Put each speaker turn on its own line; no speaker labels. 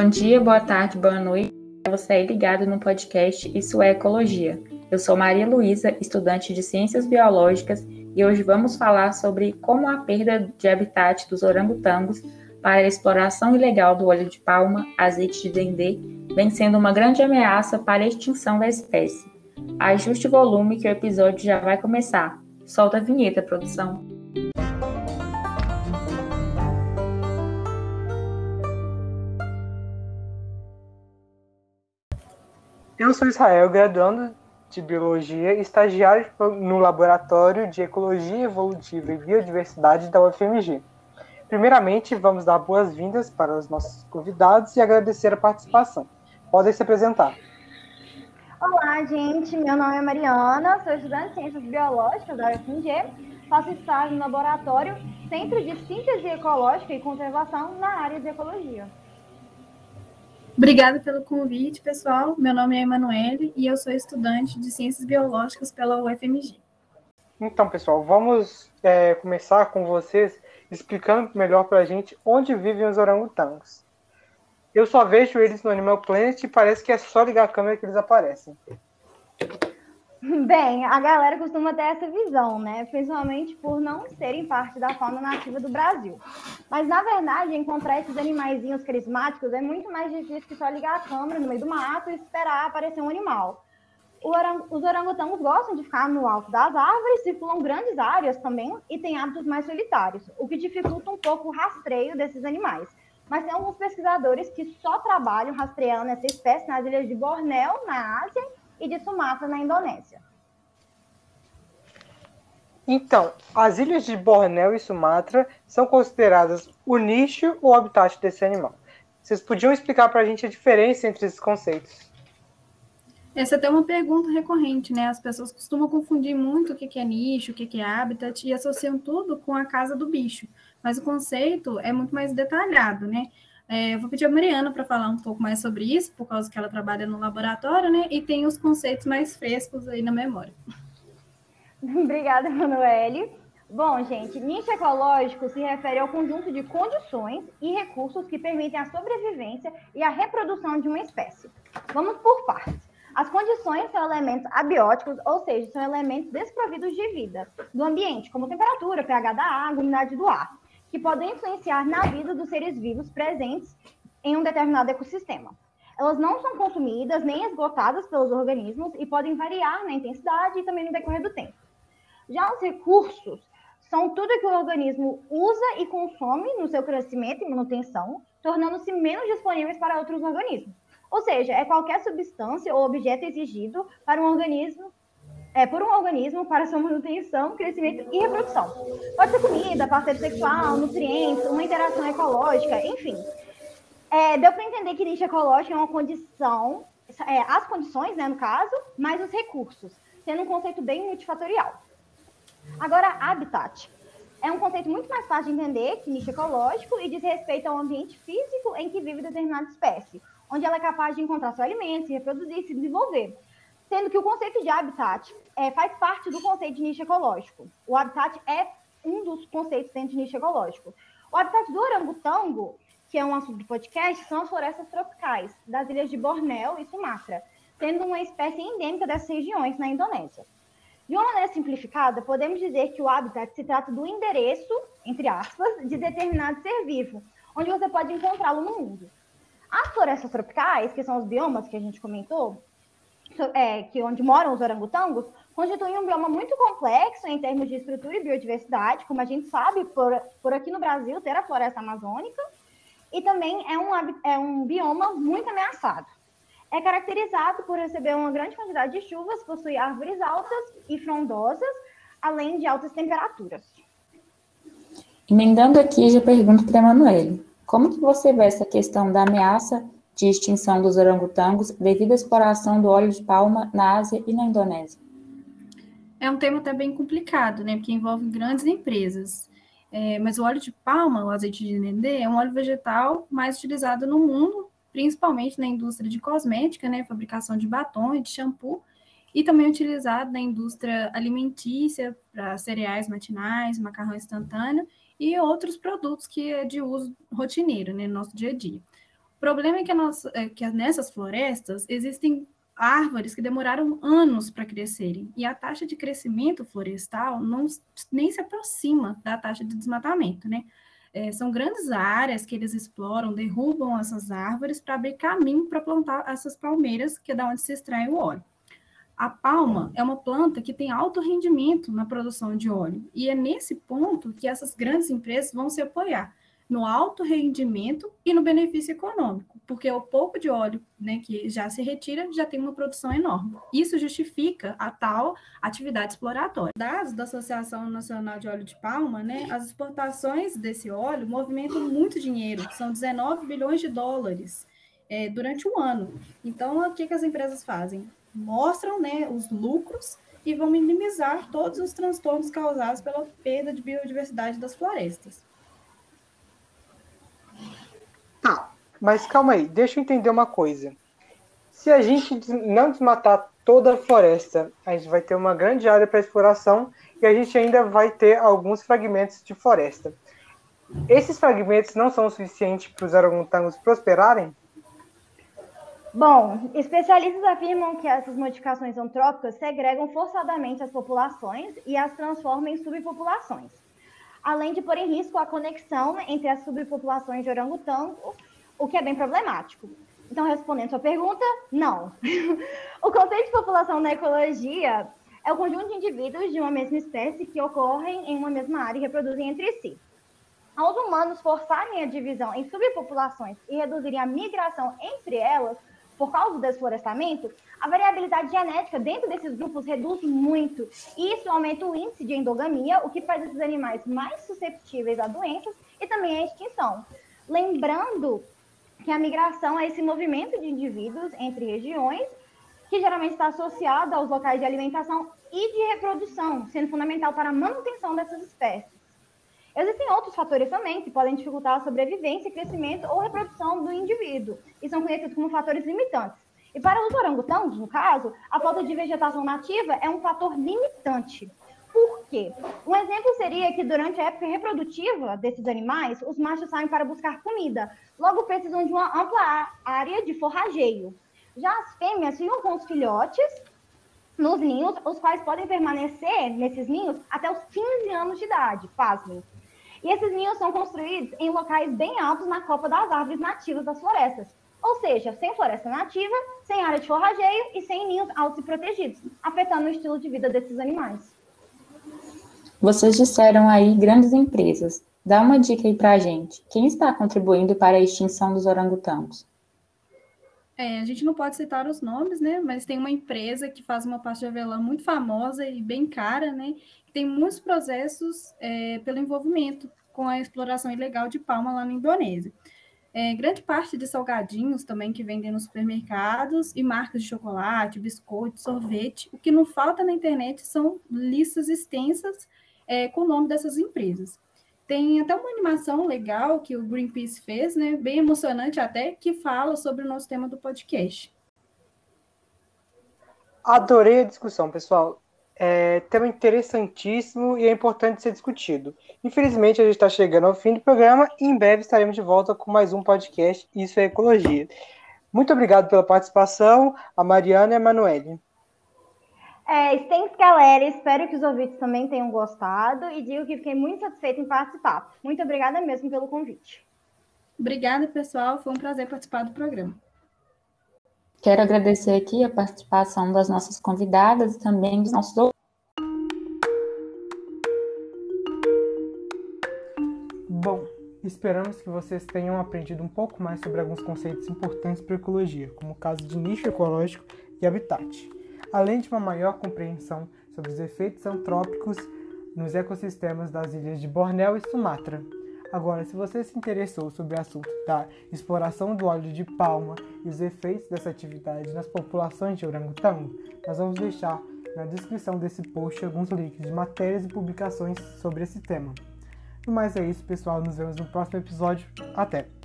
Bom dia, boa tarde, boa noite. Você é ligado no podcast Isso é Ecologia. Eu sou Maria Luísa, estudante de Ciências Biológicas, e hoje vamos falar sobre como a perda de habitat dos orangotangos para a exploração ilegal do óleo de palma, azeite de dendê, vem sendo uma grande ameaça para a extinção da espécie. Ajuste o volume que o episódio já vai começar. Solta a vinheta, produção.
Eu sou Israel, graduando de Biologia estagiário no Laboratório de Ecologia Evolutiva e Biodiversidade da UFMG. Primeiramente, vamos dar boas-vindas para os nossos convidados e agradecer a participação. Podem se apresentar.
Olá, gente. Meu nome é Mariana, sou estudante de Ciências Biológicas da UFMG, faço estágio no laboratório Centro de Síntese Ecológica e Conservação na área de Ecologia.
Obrigada pelo convite, pessoal. Meu nome é Emanuele e eu sou estudante de Ciências Biológicas pela UFMG.
Então, pessoal, vamos é, começar com vocês explicando melhor para a gente onde vivem os orangotangos. Eu só vejo eles no Animal Planet e parece que é só ligar a câmera que eles aparecem.
Bem, a galera costuma ter essa visão, né? Principalmente por não serem parte da fauna nativa do Brasil. Mas, na verdade, encontrar esses animaizinhos carismáticos é muito mais difícil que só ligar a câmera no meio do mato e esperar aparecer um animal. Orang os orangotangos gostam de ficar no alto das árvores, circulam grandes áreas também e têm hábitos mais solitários, o que dificulta um pouco o rastreio desses animais. Mas tem alguns pesquisadores que só trabalham rastreando essa espécie nas ilhas de Bornéu, na Ásia, e de Sumatra, na Indonésia.
Então, as ilhas de Bornéu e Sumatra são consideradas o nicho ou habitat desse animal. Vocês podiam explicar para a gente a diferença entre esses conceitos?
Essa é até uma pergunta recorrente, né? As pessoas costumam confundir muito o que é nicho, o que é habitat e associam tudo com a casa do bicho. Mas o conceito é muito mais detalhado, né? É, eu vou pedir a Mariana para falar um pouco mais sobre isso, por causa que ela trabalha no laboratório, né? E tem os conceitos mais frescos aí na memória.
Obrigada, Manoeli. Bom, gente, nicho ecológico se refere ao conjunto de condições e recursos que permitem a sobrevivência e a reprodução de uma espécie. Vamos por partes. As condições são elementos abióticos, ou seja, são elementos desprovidos de vida do ambiente, como temperatura, pH da água, umidade do ar que podem influenciar na vida dos seres vivos presentes em um determinado ecossistema. Elas não são consumidas nem esgotadas pelos organismos e podem variar na intensidade e também no decorrer do tempo. Já os recursos são tudo que o organismo usa e consome no seu crescimento e manutenção, tornando-se menos disponíveis para outros organismos. Ou seja, é qualquer substância ou objeto exigido para um organismo é, por um organismo para sua manutenção, crescimento e reprodução. Pode ser comida, parceiro sexual, nutrientes, uma interação ecológica, enfim. É, deu para entender que lixo ecológico é uma condição, é, as condições, né, no caso, mais os recursos, sendo um conceito bem multifatorial. Agora, habitat. É um conceito muito mais fácil de entender que nicho ecológico e diz respeito ao ambiente físico em que vive determinada espécie, onde ela é capaz de encontrar seu alimento, se reproduzir se desenvolver sendo que o conceito de habitat é, faz parte do conceito de nicho ecológico. O habitat é um dos conceitos dentro de nicho ecológico. O habitat do orangotango, que é um assunto do podcast, são as florestas tropicais das ilhas de Bornéu e Sumatra, sendo uma espécie endêmica dessas regiões na Indonésia. De uma maneira simplificada, podemos dizer que o habitat se trata do endereço, entre aspas, de determinado ser vivo, onde você pode encontrá-lo no mundo. As florestas tropicais, que são os biomas que a gente comentou, é, que onde moram os orangotangos, constituem um bioma muito complexo em termos de estrutura e biodiversidade, como a gente sabe, por, por aqui no Brasil ter a floresta amazônica, e também é um, é um bioma muito ameaçado. É caracterizado por receber uma grande quantidade de chuvas, possui árvores altas e frondosas, além de altas temperaturas.
Emendando aqui, já pergunto para a Emanuele, como que você vê essa questão da ameaça de extinção dos orangotangos devido à exploração do óleo de palma na Ásia e na Indonésia?
É um tema até bem complicado, né? Porque envolve grandes empresas. É, mas o óleo de palma, o azeite de dendê, é um óleo vegetal mais utilizado no mundo, principalmente na indústria de cosmética, né? Fabricação de batom e de shampoo, e também utilizado na indústria alimentícia, para cereais matinais, macarrão instantâneo e outros produtos que é de uso rotineiro, né, no nosso dia a dia. O problema é que, é que nessas florestas existem árvores que demoraram anos para crescerem, e a taxa de crescimento florestal não, nem se aproxima da taxa de desmatamento, né? É, são grandes áreas que eles exploram, derrubam essas árvores para abrir caminho para plantar essas palmeiras, que é da onde se extrai o óleo. A palma é uma planta que tem alto rendimento na produção de óleo, e é nesse ponto que essas grandes empresas vão se apoiar no alto rendimento e no benefício econômico, porque o pouco de óleo né, que já se retira já tem uma produção enorme. Isso justifica a tal atividade exploratória. Dados da Associação Nacional de Óleo de Palma, né, as exportações desse óleo movimentam muito dinheiro, são 19 bilhões de dólares é, durante o ano. Então, o que, que as empresas fazem? Mostram né, os lucros e vão minimizar todos os transtornos causados pela perda de biodiversidade das florestas.
Tá, mas calma aí, deixa eu entender uma coisa. Se a gente não desmatar toda a floresta, a gente vai ter uma grande área para exploração e a gente ainda vai ter alguns fragmentos de floresta. Esses fragmentos não são suficientes para os orangotangos prosperarem?
Bom, especialistas afirmam que essas modificações antrópicas segregam forçadamente as populações e as transformam em subpopulações além de pôr em risco a conexão entre as subpopulações de orangotango, o que é bem problemático. Então, respondendo sua pergunta, não. o conceito de população na ecologia é o conjunto de indivíduos de uma mesma espécie que ocorrem em uma mesma área e reproduzem entre si. Ao os humanos forçarem a divisão em subpopulações e reduzirem a migração entre elas, por causa do desflorestamento, a variabilidade genética dentro desses grupos reduz muito. E isso aumenta o índice de endogamia, o que faz esses animais mais susceptíveis a doenças e também à extinção. Lembrando que a migração é esse movimento de indivíduos entre regiões, que geralmente está associado aos locais de alimentação e de reprodução, sendo fundamental para a manutenção dessas espécies. Existem outros fatores também que podem dificultar a sobrevivência, crescimento ou reprodução do indivíduo, e são conhecidos como fatores limitantes. E para os orangotangos, no caso, a falta de vegetação nativa é um fator limitante. Por quê? Um exemplo seria que durante a época reprodutiva desses animais, os machos saem para buscar comida, logo precisam de uma ampla área de forrageio. Já as fêmeas ficam com os filhotes nos ninhos, os quais podem permanecer nesses ninhos até os 15 anos de idade, pasmem. E esses ninhos são construídos em locais bem altos na copa das árvores nativas das florestas. Ou seja, sem floresta nativa, sem área de forrageio e sem ninhos altos e protegidos, afetando o estilo de vida desses animais.
Vocês disseram aí grandes empresas. Dá uma dica aí pra gente. Quem está contribuindo para a extinção dos orangotangos?
É, a gente não pode citar os nomes, né? Mas tem uma empresa que faz uma pasta de avelã muito famosa e bem cara, né? tem muitos processos é, pelo envolvimento com a exploração ilegal de palma lá na Indonésia. É, grande parte de salgadinhos também que vendem nos supermercados e marcas de chocolate, biscoito, sorvete. O que não falta na internet são listas extensas é, com o nome dessas empresas. Tem até uma animação legal que o Greenpeace fez, né, bem emocionante até, que fala sobre o nosso tema do podcast.
Adorei a discussão, pessoal é tema interessantíssimo e é importante ser discutido. Infelizmente, a gente está chegando ao fim do programa e em breve estaremos de volta com mais um podcast Isso é Ecologia. Muito obrigado pela participação, a Mariana e a Emanuele.
É, thanks, galera. Espero que os ouvintes também tenham gostado e digo que fiquei muito satisfeita em participar. Muito obrigada mesmo pelo convite.
Obrigada, pessoal. Foi um prazer participar do programa.
Quero agradecer aqui a participação das nossas convidadas e também dos nossos
Bom, esperamos que vocês tenham aprendido um pouco mais sobre alguns conceitos importantes para a ecologia, como o caso de nicho ecológico e habitat, além de uma maior compreensão sobre os efeitos antrópicos nos ecossistemas das ilhas de Bornéu e Sumatra, Agora, se você se interessou sobre o assunto da exploração do óleo de palma e os efeitos dessa atividade nas populações de orangotango, nós vamos deixar na descrição desse post alguns links de matérias e publicações sobre esse tema. No mais é isso, pessoal. Nos vemos no próximo episódio. Até!